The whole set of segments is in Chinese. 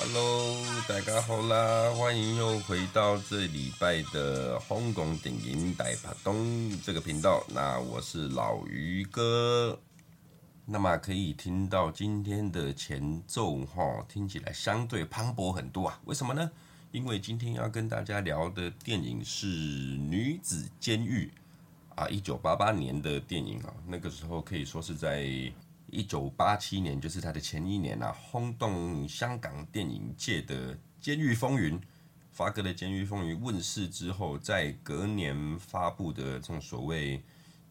Hello，大家好啦，欢迎又回到这礼拜的香港电影大拍档这个频道。那我是老于哥。那么可以听到今天的前奏哈，听起来相对磅礴很多啊。为什么呢？因为今天要跟大家聊的电影是《女子监狱》啊，一九八八年的电影啊。那个时候可以说是在。一九八七年，就是他的前一年啊，轰动香港电影界的《监狱风云》，发哥的《监狱风云》问世之后，在隔年发布的这种所谓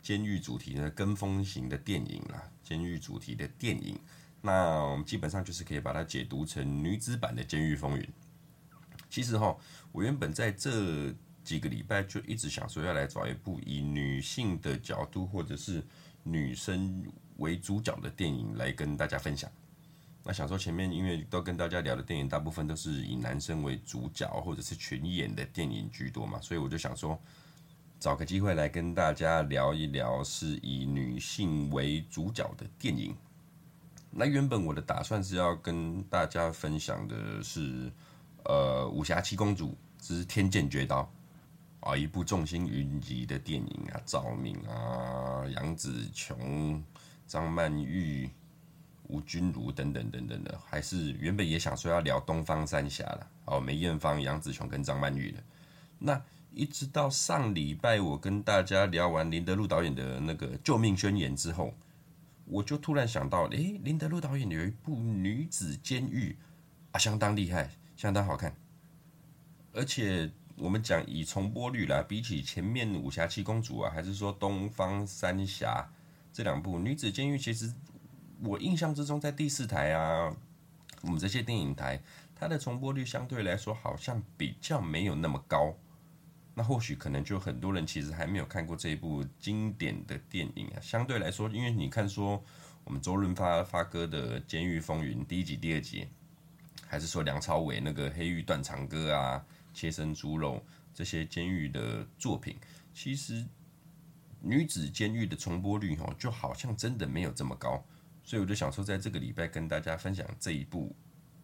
监狱主题的跟风型的电影啊，监狱主题的电影，那我们基本上就是可以把它解读成女子版的《监狱风云》。其实哈，我原本在这几个礼拜就一直想说要来找一部以女性的角度，或者是女生。为主角的电影来跟大家分享。那想说前面因为都跟大家聊的电影大部分都是以男生为主角或者是群演的电影居多嘛，所以我就想说找个机会来跟大家聊一聊是以女性为主角的电影。那原本我的打算是要跟大家分享的是呃武侠七公主之天剑绝刀啊，一部众星云集的电影啊，赵敏啊，杨紫琼。张曼玉、吴君如等等等等的，还是原本也想说要聊东方三侠了哦，梅艳芳、杨紫琼跟张曼玉的。那一直到上礼拜，我跟大家聊完林德禄导演的那个《救命宣言》之后，我就突然想到，诶，林德禄导演有一部《女子监狱》啊，相当厉害，相当好看。而且我们讲以重播率来，比起前面《武侠七公主》啊，还是说《东方三侠》。这两部《女子监狱》其实我印象之中，在第四台啊，我们这些电影台，它的重播率相对来说好像比较没有那么高。那或许可能就很多人其实还没有看过这一部经典的电影啊。相对来说，因为你看说我们周润发发哥的《监狱风云》第一集、第二集，还是说梁朝伟那个《黑狱断肠歌》啊，《切身猪肉》这些监狱的作品，其实。女子监狱的重播率哦，就好像真的没有这么高，所以我就想说，在这个礼拜跟大家分享这一部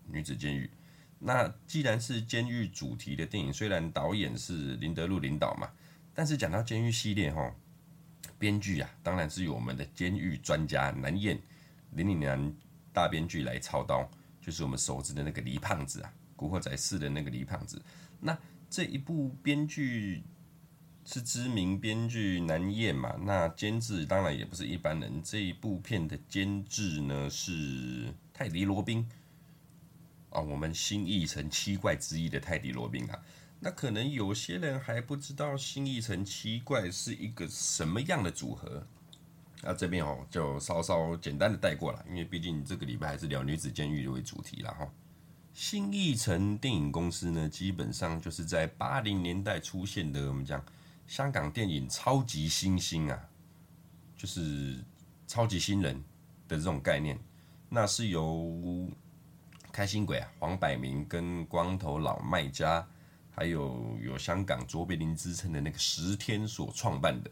女子监狱。那既然是监狱主题的电影，虽然导演是林德禄领导嘛，但是讲到监狱系列哈，编剧啊，当然是由我们的监狱专家南燕林岭南大编剧来操刀，就是我们熟知的那个黎胖子啊，古惑仔四的那个黎胖子。那这一部编剧。是知名编剧南燕嘛？那监制当然也不是一般人。这一部片的监制呢是泰迪罗宾啊，我们新艺城七怪之一的泰迪罗宾啊。那可能有些人还不知道新艺城七怪是一个什么样的组合。那这边哦，就稍稍简单的带过了，因为毕竟这个礼拜还是聊女子监狱为主题了哈。新艺城电影公司呢，基本上就是在八零年代出现的，我们讲。香港电影超级新星啊，就是超级新人的这种概念，那是由开心鬼啊、黄百鸣跟光头老麦家，还有有香港卓别林之称的那个石天所创办的。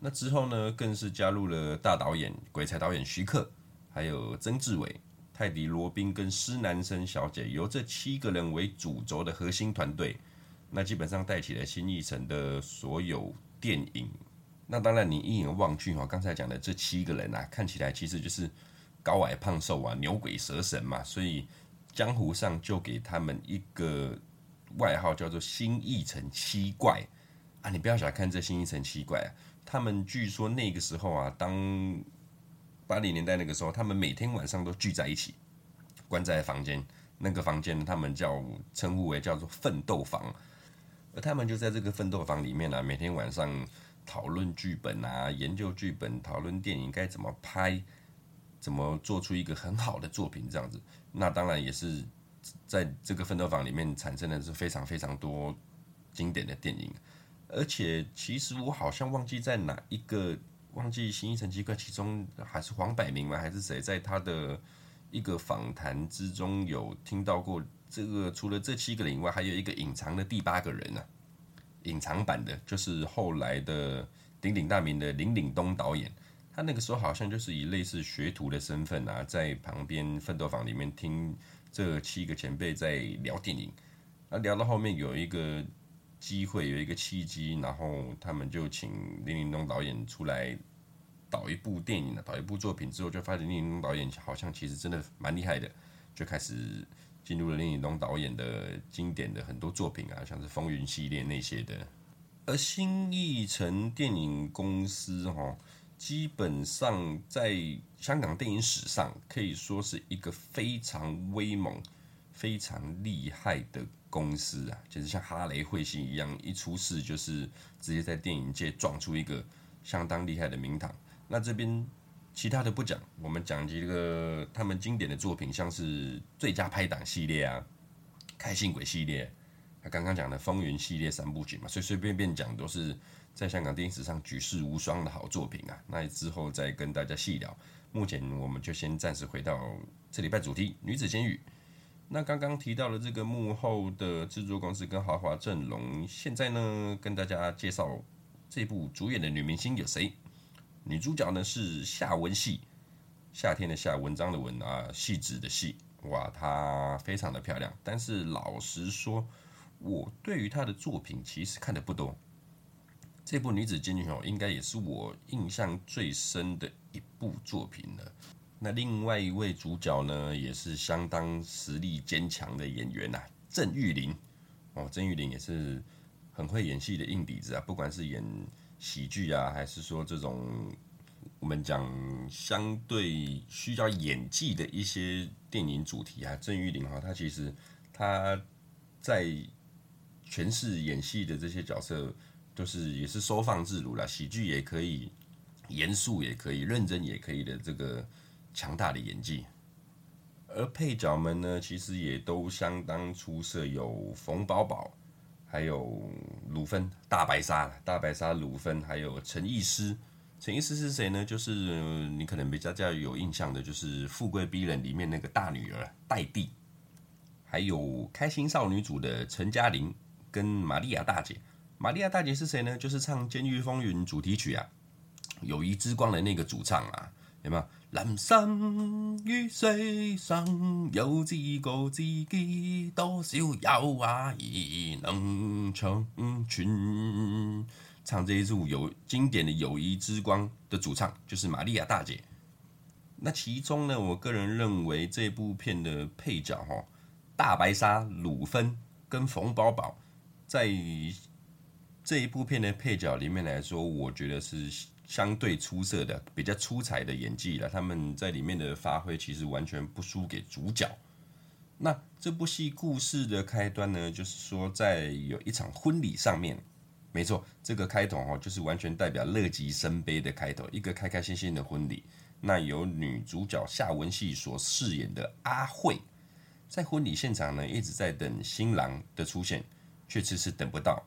那之后呢，更是加入了大导演鬼才导演徐克，还有曾志伟、泰迪罗宾跟施南生小姐，由这七个人为主轴的核心团队。那基本上带起了新艺城的所有电影。那当然，你一眼望去哈，刚才讲的这七个人啊，看起来其实就是高矮胖瘦啊，牛鬼蛇神嘛。所以江湖上就给他们一个外号，叫做“新艺城七怪”啊。你不要小看这“新艺城七怪”啊，他们据说那个时候啊，当八零年代那个时候，他们每天晚上都聚在一起，关在房间。那个房间他们叫称呼为叫做“奋斗房”。而他们就在这个奋斗房里面啊，每天晚上讨论剧本啊，研究剧本，讨论电影该怎么拍，怎么做出一个很好的作品这样子。那当然也是在这个奋斗房里面产生的是非常非常多经典的电影。而且其实我好像忘记在哪一个，忘记新一城七怪其中还是黄百鸣吗？还是谁在他的一个访谈之中有听到过这个除了这七个人以外，还有一个隐藏的第八个人呢、啊，隐藏版的，就是后来的鼎鼎大名的林岭东导演。他那个时候好像就是以类似学徒的身份啊，在旁边奋斗坊里面听这七个前辈在聊电影。那聊到后面有一个机会，有一个契机，然后他们就请林岭东导演出来导一部电影，导一部作品之后，就发现林岭东导演好像其实真的蛮厉害的，就开始进入了林岭东导演的经典的很多作品啊，像是《风云》系列那些的。而新艺城电影公司哈。基本上在香港电影史上可以说是一个非常威猛、非常厉害的公司啊，就是像哈雷彗星一样，一出世就是直接在电影界撞出一个相当厉害的名堂。那这边其他的不讲，我们讲几个他们经典的作品，像是最佳拍档系列啊，开心鬼系列，他刚刚讲的风云系列三部曲嘛，随随便便讲都是。在香港电影史上举世无双的好作品啊，那之后再跟大家细聊。目前我们就先暂时回到这礼拜主题——女子监狱。那刚刚提到了这个幕后的制作公司跟豪华阵容，现在呢，跟大家介绍这部主演的女明星有谁？女主角呢是夏文汐，夏天的夏，文章的文啊，汐止的汐。哇，她非常的漂亮。但是老实说，我对于她的作品其实看的不多。这部女子监狱哦，应该也是我印象最深的一部作品了。那另外一位主角呢，也是相当实力坚强的演员呐，郑裕玲哦，郑裕玲也是很会演戏的硬底子啊。不管是演喜剧啊，还是说这种我们讲相对需要演技的一些电影主题啊，郑裕玲哈，她其实她在诠释演戏的这些角色。就是也是收放自如啦，喜剧也可以，严肃也可以，认真也可以的这个强大的演技。而配角们呢，其实也都相当出色，有冯宝宝，还有鲁芬大白鲨，大白鲨鲁芬，还有陈意思。陈意思是谁呢？就是你可能比较较有印象的，就是《富贵逼人》里面那个大女儿黛蒂，还有《开心少女组》的陈嘉玲跟玛利亚大姐。玛利亚大姐是谁呢？就是唱《监狱风云》主题曲啊，《友谊之光》的那个主唱啊，有没有？人生于世上有几个知己，多少有啊亦能长存。唱这一组有经典的《友谊之光》的主唱就是玛利亚大姐。那其中呢，我个人认为这部片的配角哈，大白鲨、鲁芬跟冯宝宝在。这一部片的配角里面来说，我觉得是相对出色的，比较出彩的演技了。他们在里面的发挥其实完全不输给主角。那这部戏故事的开端呢，就是说在有一场婚礼上面，没错，这个开头哦，就是完全代表乐极生悲的开头，一个开开心心的婚礼。那由女主角夏文汐所饰演的阿慧，在婚礼现场呢，一直在等新郎的出现，却迟迟等不到。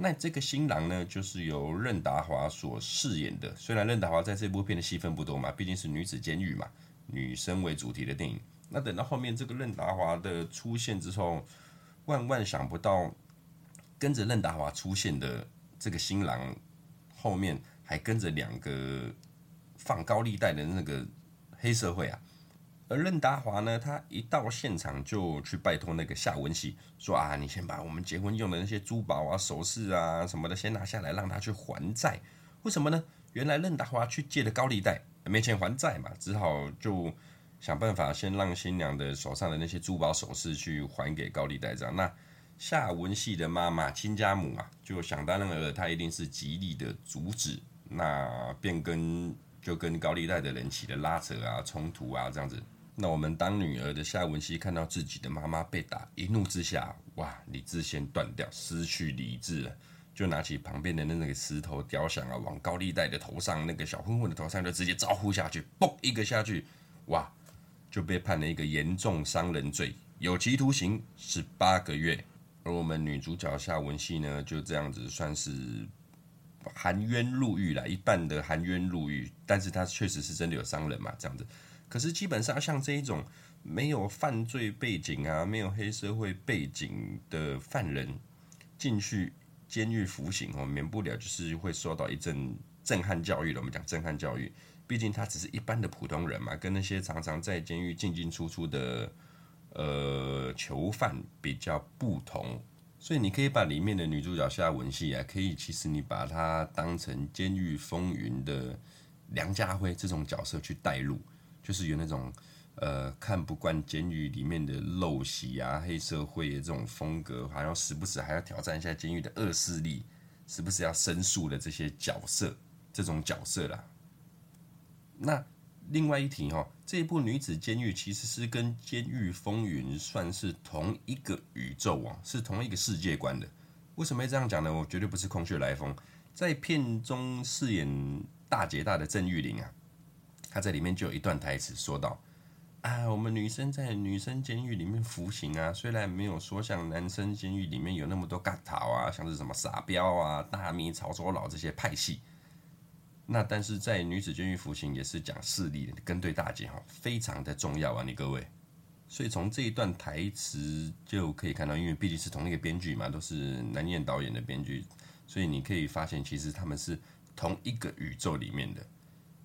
那这个新郎呢，就是由任达华所饰演的。虽然任达华在这部片的戏份不多嘛，毕竟是女子监狱嘛，女生为主题的电影。那等到后面这个任达华的出现之后，万万想不到，跟着任达华出现的这个新郎，后面还跟着两个放高利贷的那个黑社会啊。而任达华呢，他一到现场就去拜托那个夏文汐，说啊，你先把我们结婚用的那些珠宝啊、首饰啊什么的先拿下来，让他去还债。为什么呢？原来任达华去借了高利贷，没钱还债嘛，只好就想办法先让新娘的手上的那些珠宝首饰去还给高利贷这样。那夏文汐的妈妈亲家母啊，就想当然尔，她一定是极力的阻止，那便跟就跟高利贷的人起了拉扯啊、冲突啊这样子。那我们当女儿的夏文汐看到自己的妈妈被打，一怒之下，哇，理智线断掉，失去理智了，就拿起旁边的那个石头雕像啊，往高利贷的头上，那个小混混的头上就直接招呼下去，嘣一个下去，哇，就被判了一个严重伤人罪，有期徒刑十八个月。而我们女主角夏文汐呢，就这样子算是含冤入狱了，一半的含冤入狱，但是她确实是真的有伤人嘛，这样子。可是基本上像这一种没有犯罪背景啊，没有黑社会背景的犯人进去监狱服刑哦，免不了就是会受到一阵震撼教育了。我们讲震撼教育，毕竟他只是一般的普通人嘛，跟那些常常在监狱进进出出的呃囚犯比较不同。所以你可以把里面的女主角夏文汐啊，可以其实你把她当成《监狱风云》的梁家辉这种角色去带入，就是有那种呃看不惯监狱里面的陋习啊、黑社会的这种风格，还要时不时还要挑战一下监狱的恶势力，时不时要申诉的这些角色，这种角色啦。那另外一提哈。这一部女子监狱其实是跟《监狱风云》算是同一个宇宙啊，是同一个世界观的。为什么要这样讲呢？我绝对不是空穴来风。在片中饰演大姐大的郑玉玲啊，他在里面就有一段台词说道：“啊，我们女生在女生监狱里面服刑啊，虽然没有说像男生监狱里面有那么多嘎桃啊，像是什么傻彪啊、大咪、潮州佬这些派系。”那但是在女子监狱服刑也是讲势力的，跟对大姐哈，非常的重要啊，你各位。所以从这一段台词就可以看到，因为毕竟是同一个编剧嘛，都是南燕导演的编剧，所以你可以发现其实他们是同一个宇宙里面的。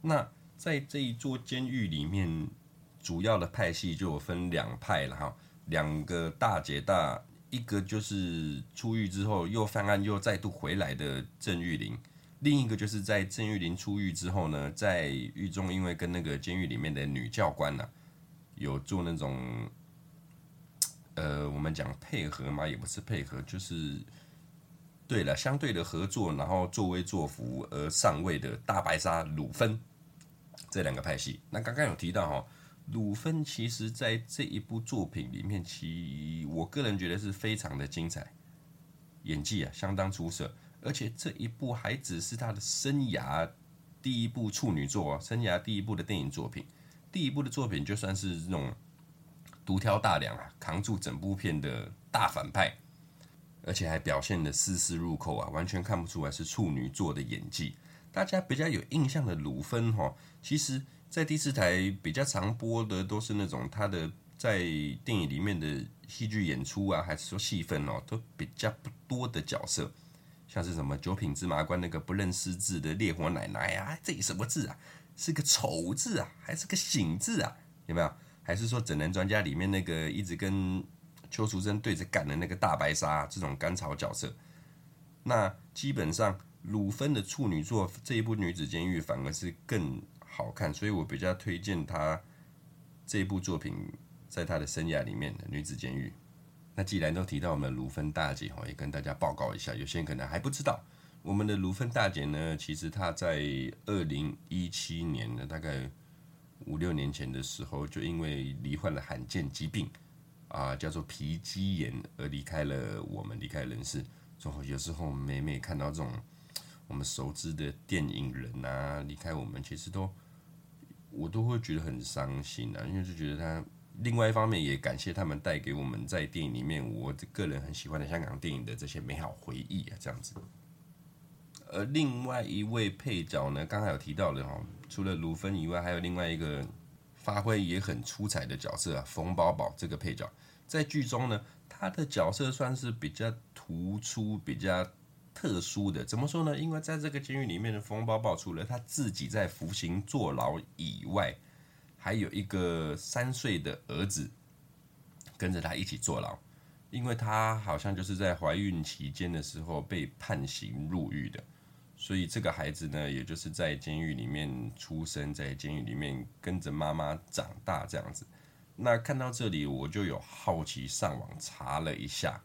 那在这一座监狱里面，主要的派系就分两派了哈，两个大姐大，一个就是出狱之后又犯案又再度回来的郑玉玲。另一个就是在郑玉玲出狱之后呢，在狱中因为跟那个监狱里面的女教官呢、啊，有做那种，呃，我们讲配合嘛，也不是配合，就是对了，相对的合作，然后作威作福而上位的大白鲨鲁芬这两个派系。那刚刚有提到哈，鲁芬其实在这一部作品里面，其我个人觉得是非常的精彩，演技啊相当出色。而且这一部还只是他的生涯第一部处女作啊，生涯第一部的电影作品，第一部的作品就算是这种独挑大梁啊，扛住整部片的大反派，而且还表现得丝丝入扣啊，完全看不出来是处女作的演技。大家比较有印象的鲁芬哈，其实在第四台比较常播的都是那种他的在电影里面的戏剧演出啊，还是说戏份哦，都比较不多的角色。像是什么九品芝麻官那个不认识字的烈火奶奶啊，这什么字啊？是个丑字啊，还是个醒字啊？有没有？还是说整人专家里面那个一直跟邱淑贞对着干的那个大白鲨这种甘草角色？那基本上鲁芬的处女作这一部女子监狱反而是更好看，所以我比较推荐她这部作品在她的生涯里面的女子监狱。那既然都提到我们的鲁芬大姐哈，也跟大家报告一下，有些人可能还不知道，我们的鲁芬大姐呢，其实她在二零一七年呢，大概五六年前的时候，就因为罹患了罕见疾病啊，叫做皮肌炎而离开了我们，离开人世。之后有时候每每看到这种我们熟知的电影人啊离开我们，其实都我都会觉得很伤心啊，因为就觉得他。另外一方面，也感谢他们带给我们在电影里面我个人很喜欢的香港电影的这些美好回忆啊，这样子。而另外一位配角呢，刚才有提到的哈，除了鲁芬以外，还有另外一个发挥也很出彩的角色啊，冯宝宝这个配角，在剧中呢，他的角色算是比较突出、比较特殊的。怎么说呢？因为在这个监狱里面的冯宝宝，除了他自己在服刑坐牢以外，还有一个三岁的儿子跟着他一起坐牢，因为他好像就是在怀孕期间的时候被判刑入狱的，所以这个孩子呢，也就是在监狱里面出生，在监狱里面跟着妈妈长大这样子。那看到这里，我就有好奇上网查了一下，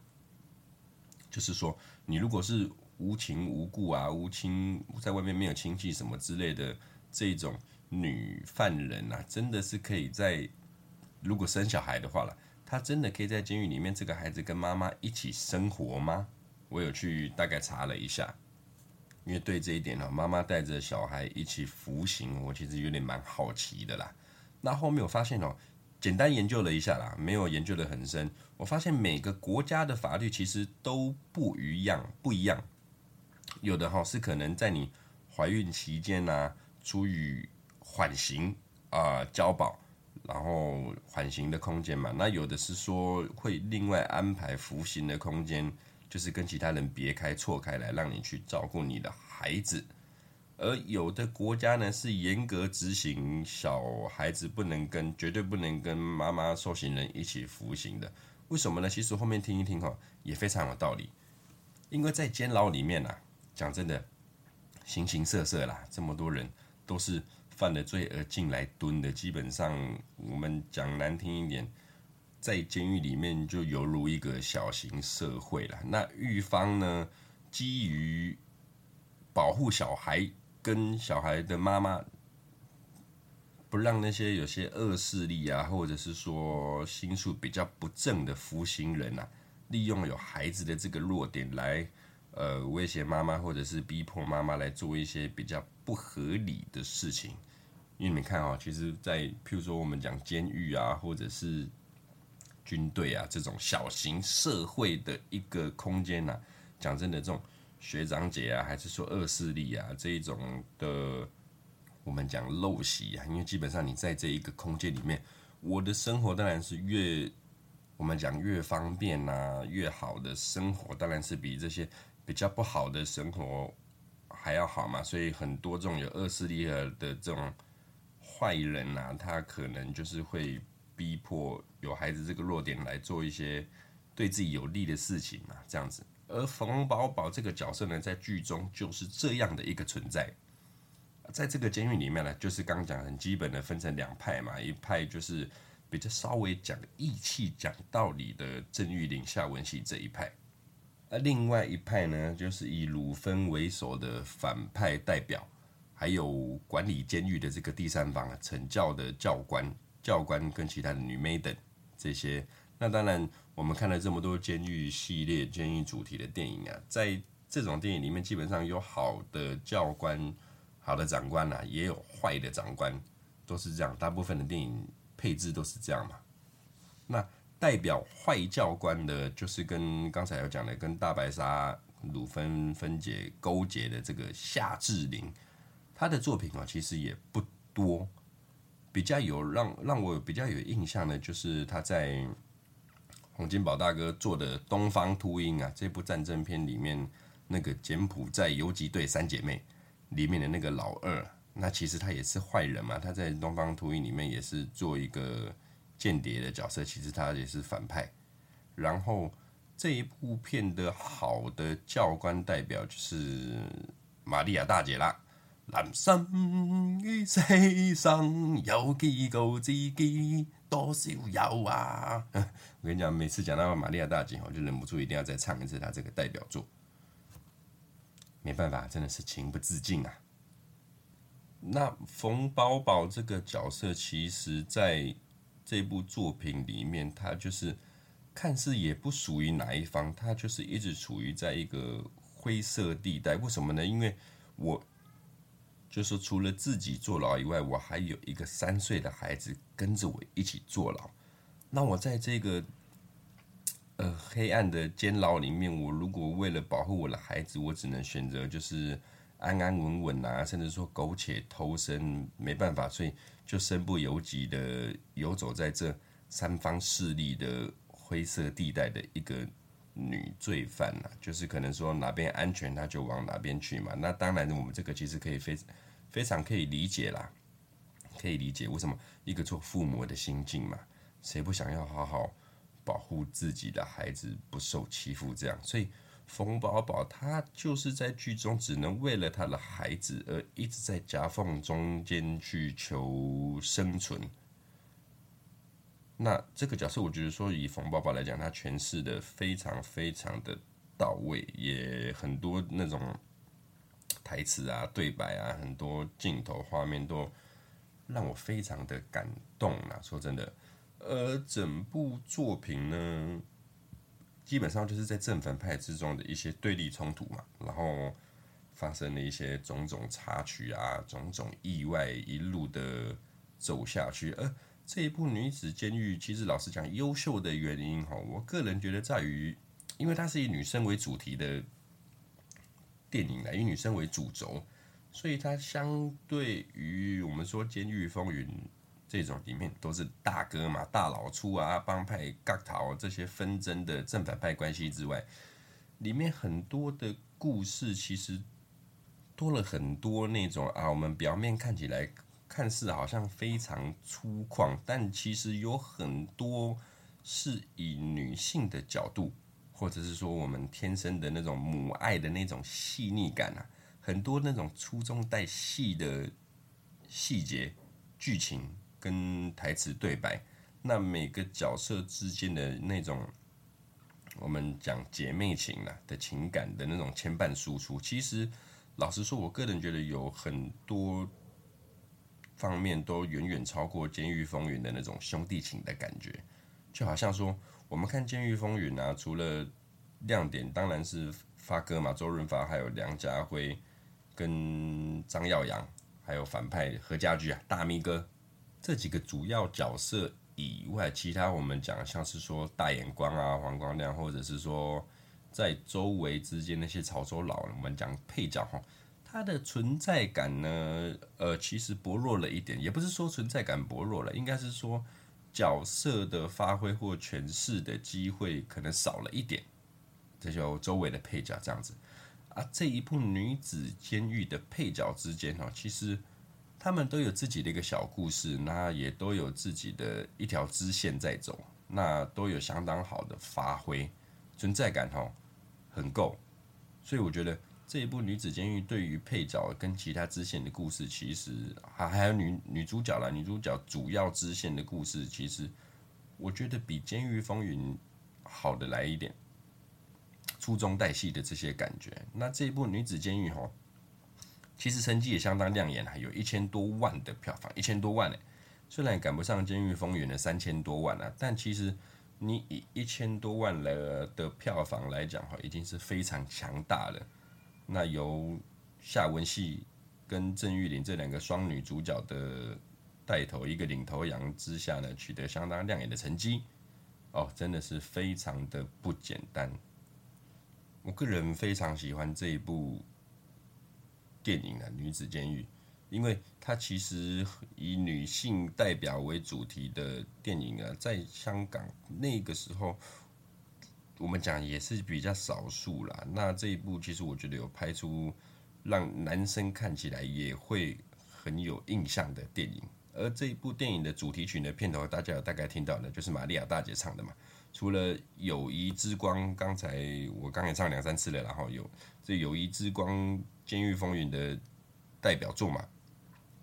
就是说，你如果是无情无故啊，无亲在外面没有亲戚什么之类的这种。女犯人啊，真的是可以在如果生小孩的话了，她真的可以在监狱里面，这个孩子跟妈妈一起生活吗？我有去大概查了一下，因为对这一点呢，妈妈带着小孩一起服刑，我其实有点蛮好奇的啦。那后面我发现哦，简单研究了一下啦，没有研究得很深。我发现每个国家的法律其实都不一样，不一样。有的哈是可能在你怀孕期间呢，出于缓刑啊，交保，然后缓刑的空间嘛。那有的是说会另外安排服刑的空间，就是跟其他人别开错开来，让你去照顾你的孩子。而有的国家呢是严格执行小孩子不能跟绝对不能跟妈妈受刑人一起服刑的。为什么呢？其实后面听一听哈，也非常有道理。因为在监牢里面啊，讲真的，形形色色啦，这么多人都是犯了罪而进来蹲的。基本上我们讲难听一点，在监狱里面就犹如一个小型社会了。那狱方呢，基于保护小孩。跟小孩的妈妈不让那些有些恶势力啊，或者是说心术比较不正的服刑人啊，利用有孩子的这个弱点来呃威胁妈妈，或者是逼迫妈妈来做一些比较不合理的事情。因为你们看啊，其实，在譬如说我们讲监狱啊，或者是军队啊这种小型社会的一个空间呐，讲真的这种。学长姐啊，还是说恶势力啊，这一种的，我们讲陋习啊，因为基本上你在这一个空间里面，我的生活当然是越我们讲越方便呐，越好的生活当然是比这些比较不好的生活还要好嘛。所以很多这种有恶势力的这种坏人呐，他可能就是会逼迫有孩子这个弱点来做一些对自己有利的事情嘛，这样子。而冯宝宝这个角色呢，在剧中就是这样的一个存在，在这个监狱里面呢，就是刚讲很基本的分成两派嘛，一派就是比较稍微讲义气、讲道理的郑玉玲、夏文汐这一派，而另外一派呢，就是以鲁芬为首的反派代表，还有管理监狱的这个第三方啊，惩教的教官、教官跟其他的女妹等这些。那当然，我们看了这么多监狱系列、监狱主题的电影啊，在这种电影里面，基本上有好的教官、好的长官啊，也有坏的长官，都是这样。大部分的电影配置都是这样嘛。那代表坏教官的，就是跟刚才有讲的，跟大白鲨、鲁芬芬姐勾结的这个夏志林，他的作品啊，其实也不多。比较有让让我比较有印象的，就是他在。洪金宝大哥做的《东方秃鹰》啊，这部战争片里面那个柬埔寨游击队三姐妹里面的那个老二，那其实他也是坏人嘛。他在《东方秃鹰》里面也是做一个间谍的角色，其实他也是反派。然后这一部片的好的教官代表就是玛利亚大姐啦。人生与世上有几个知己，多少有啊！我跟你讲，每次讲到玛利亚大姐，我就忍不住一定要再唱一次她这个代表作。没办法，真的是情不自禁啊。那冯宝宝这个角色，其实在这部作品里面，他就是看似也不属于哪一方，他就是一直处于在一个灰色地带。为什么呢？因为我。就是除了自己坐牢以外，我还有一个三岁的孩子跟着我一起坐牢。那我在这个呃黑暗的监牢里面，我如果为了保护我的孩子，我只能选择就是安安稳稳啊，甚至说苟且偷生，没办法，所以就身不由己的游走在这三方势力的灰色地带的一个女罪犯呐，就是可能说哪边安全，他就往哪边去嘛。那当然，我们这个其实可以非非常可以理解啦，可以理解为什么一个做父母的心境嘛。谁不想要好好保护自己的孩子不受欺负？这样，所以冯宝宝他就是在剧中只能为了他的孩子而一直在夹缝中间去求生存。那这个角色，我觉得说以冯宝宝来讲，他诠释的非常非常的到位，也很多那种台词啊、对白啊，很多镜头画面都让我非常的感动啊。说真的，而整部作品呢，基本上就是在正反派之中的一些对立冲突嘛，然后发生了一些种种插曲啊、种种意外，一路的走下去，而。这一部女子监狱，其实老实讲，优秀的原因哈，我个人觉得在于，因为它是以女生为主题的电影来，以女生为主轴，所以它相对于我们说《监狱风云》这种里面都是大哥嘛，大佬出啊，帮派、角头这些纷争的正反派关系之外，里面很多的故事其实多了很多那种啊，我们表面看起来看似好像非常粗犷，但其实有很多是以女性的角度，或者是说我们天生的那种母爱的那种细腻感啊，很多那种粗中带细的细节剧情。跟台词对白，那每个角色之间的那种，我们讲姐妹情啊的情感的那种牵绊输出，其实老实说，我个人觉得有很多方面都远远超过《监狱风云》的那种兄弟情的感觉。就好像说，我们看《监狱风云》啊，除了亮点当然是发哥嘛，周润发，还有梁家辉跟张耀扬，还有反派何家驹啊，大咪哥。这几个主要角色以外，其他我们讲像是说大眼光啊、黄光亮，或者是说在周围之间那些潮州佬，我们讲配角哈，他的存在感呢，呃，其实薄弱了一点，也不是说存在感薄弱了，应该是说角色的发挥或诠释的机会可能少了一点，这就周围的配角这样子啊。这一部女子监狱的配角之间哈，其实。他们都有自己的一个小故事，那也都有自己的一条支线在走，那都有相当好的发挥，存在感哈很够，所以我觉得这一部女子监狱对于配角跟其他支线的故事，其实还还有女女主角啦，女主角主要支线的故事，其实我觉得比《监狱风云》好的来一点，粗中带细的这些感觉。那这一部女子监狱哈。其实成绩也相当亮眼，还有一千多万的票房，一千多万呢。虽然赶不上《监狱风云》的三千多万啊，但其实你以一千多万了的票房来讲，哈，已经是非常强大了。那由夏文汐跟郑玉玲这两个双女主角的带头，一个领头羊之下呢，取得相当亮眼的成绩，哦，真的是非常的不简单。我个人非常喜欢这一部。电影啊，女子监狱，因为它其实以女性代表为主题的电影啊，在香港那个时候，我们讲也是比较少数啦。那这一部其实我觉得有拍出让男生看起来也会很有印象的电影。而这一部电影的主题曲的片头，大家有大概听到的，就是玛利亚大姐唱的嘛。除了《友谊之光》，刚才我刚才唱两三次了，然后有这《友谊之光》《监狱风云》的代表作嘛。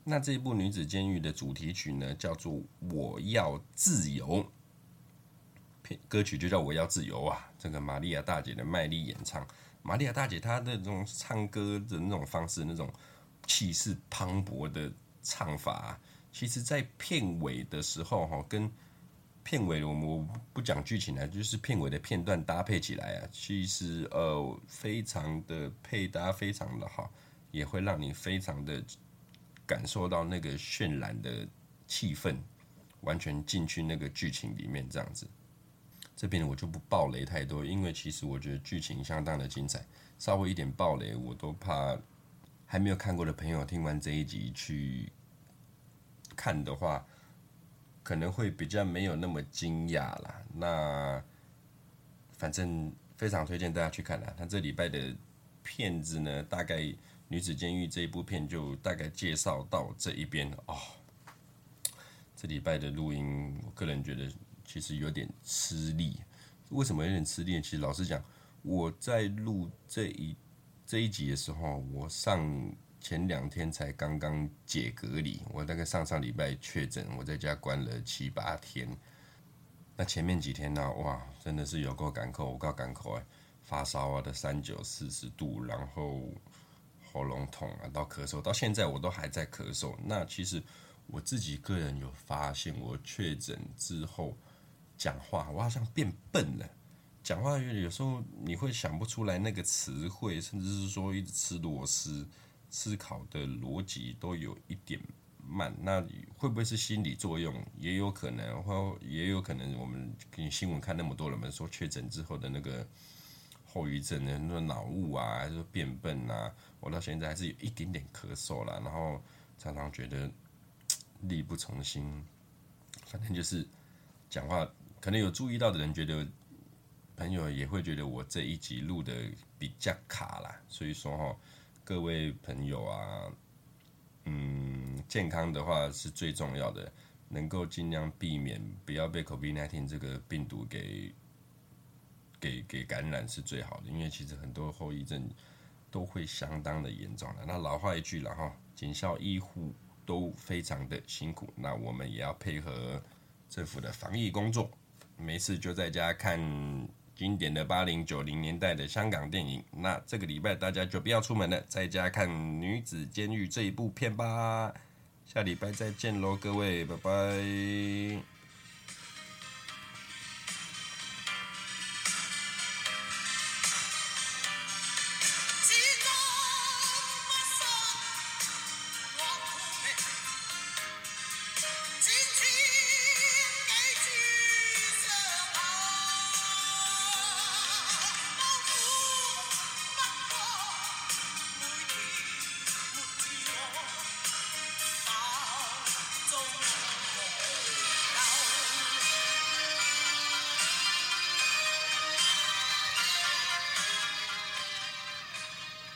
那这一部女子监狱的主题曲呢，叫做《我要自由》，歌曲就叫《我要自由》啊。这个玛利亚大姐的卖力演唱，玛利亚大姐她的那种唱歌的那种方式，那种气势磅礴的唱法啊，其实在片尾的时候哈，跟片尾我们不讲剧情了，就是片尾的片段搭配起来啊，其实呃非常的配搭，非常的好，也会让你非常的感受到那个渲染的气氛，完全进去那个剧情里面这样子。这边我就不爆雷太多，因为其实我觉得剧情相当的精彩，稍微一点爆雷我都怕还没有看过的朋友听完这一集去看的话。可能会比较没有那么惊讶啦。那反正非常推荐大家去看啦。他这礼拜的片子呢，大概《女子监狱》这一部片就大概介绍到这一边哦。这礼拜的录音，我个人觉得其实有点吃力。为什么有点吃力？其实老实讲，我在录这一这一集的时候，我上。前两天才刚刚解隔离，我大概上上礼拜确诊，我在家关了七八天。那前面几天呢、哇，真的是有够赶口，我够赶口哎，发烧啊的三九四十度，然后喉咙痛啊到咳嗽，到现在我都还在咳嗽。那其实我自己个人有发现，我确诊之后讲话，我好像变笨了，讲话有时候你会想不出来那个词汇，甚至是说一直吃螺丝。思考的逻辑都有一点慢，那会不会是心理作用？也有可能，或也有可能，我们跟新闻看那么多人们说确诊之后的那个后遗症，很多脑雾啊，还是变笨啊。我到现在还是有一点点咳嗽啦，然后常常觉得力不从心，反正就是讲话，可能有注意到的人觉得，朋友也会觉得我这一集录的比较卡啦，所以说哈，各位朋友啊，嗯，健康的话是最重要的，能够尽量避免不要被 COVID-19 这个病毒给给给感染是最好的，因为其实很多后遗症都会相当的严重的。那老话一句了哈，警校医护。都非常的辛苦，那我们也要配合政府的防疫工作，没事就在家看经典的八零九零年代的香港电影。那这个礼拜大家就不要出门了，在家看《女子监狱》这一部片吧。下礼拜再见喽，各位，拜拜。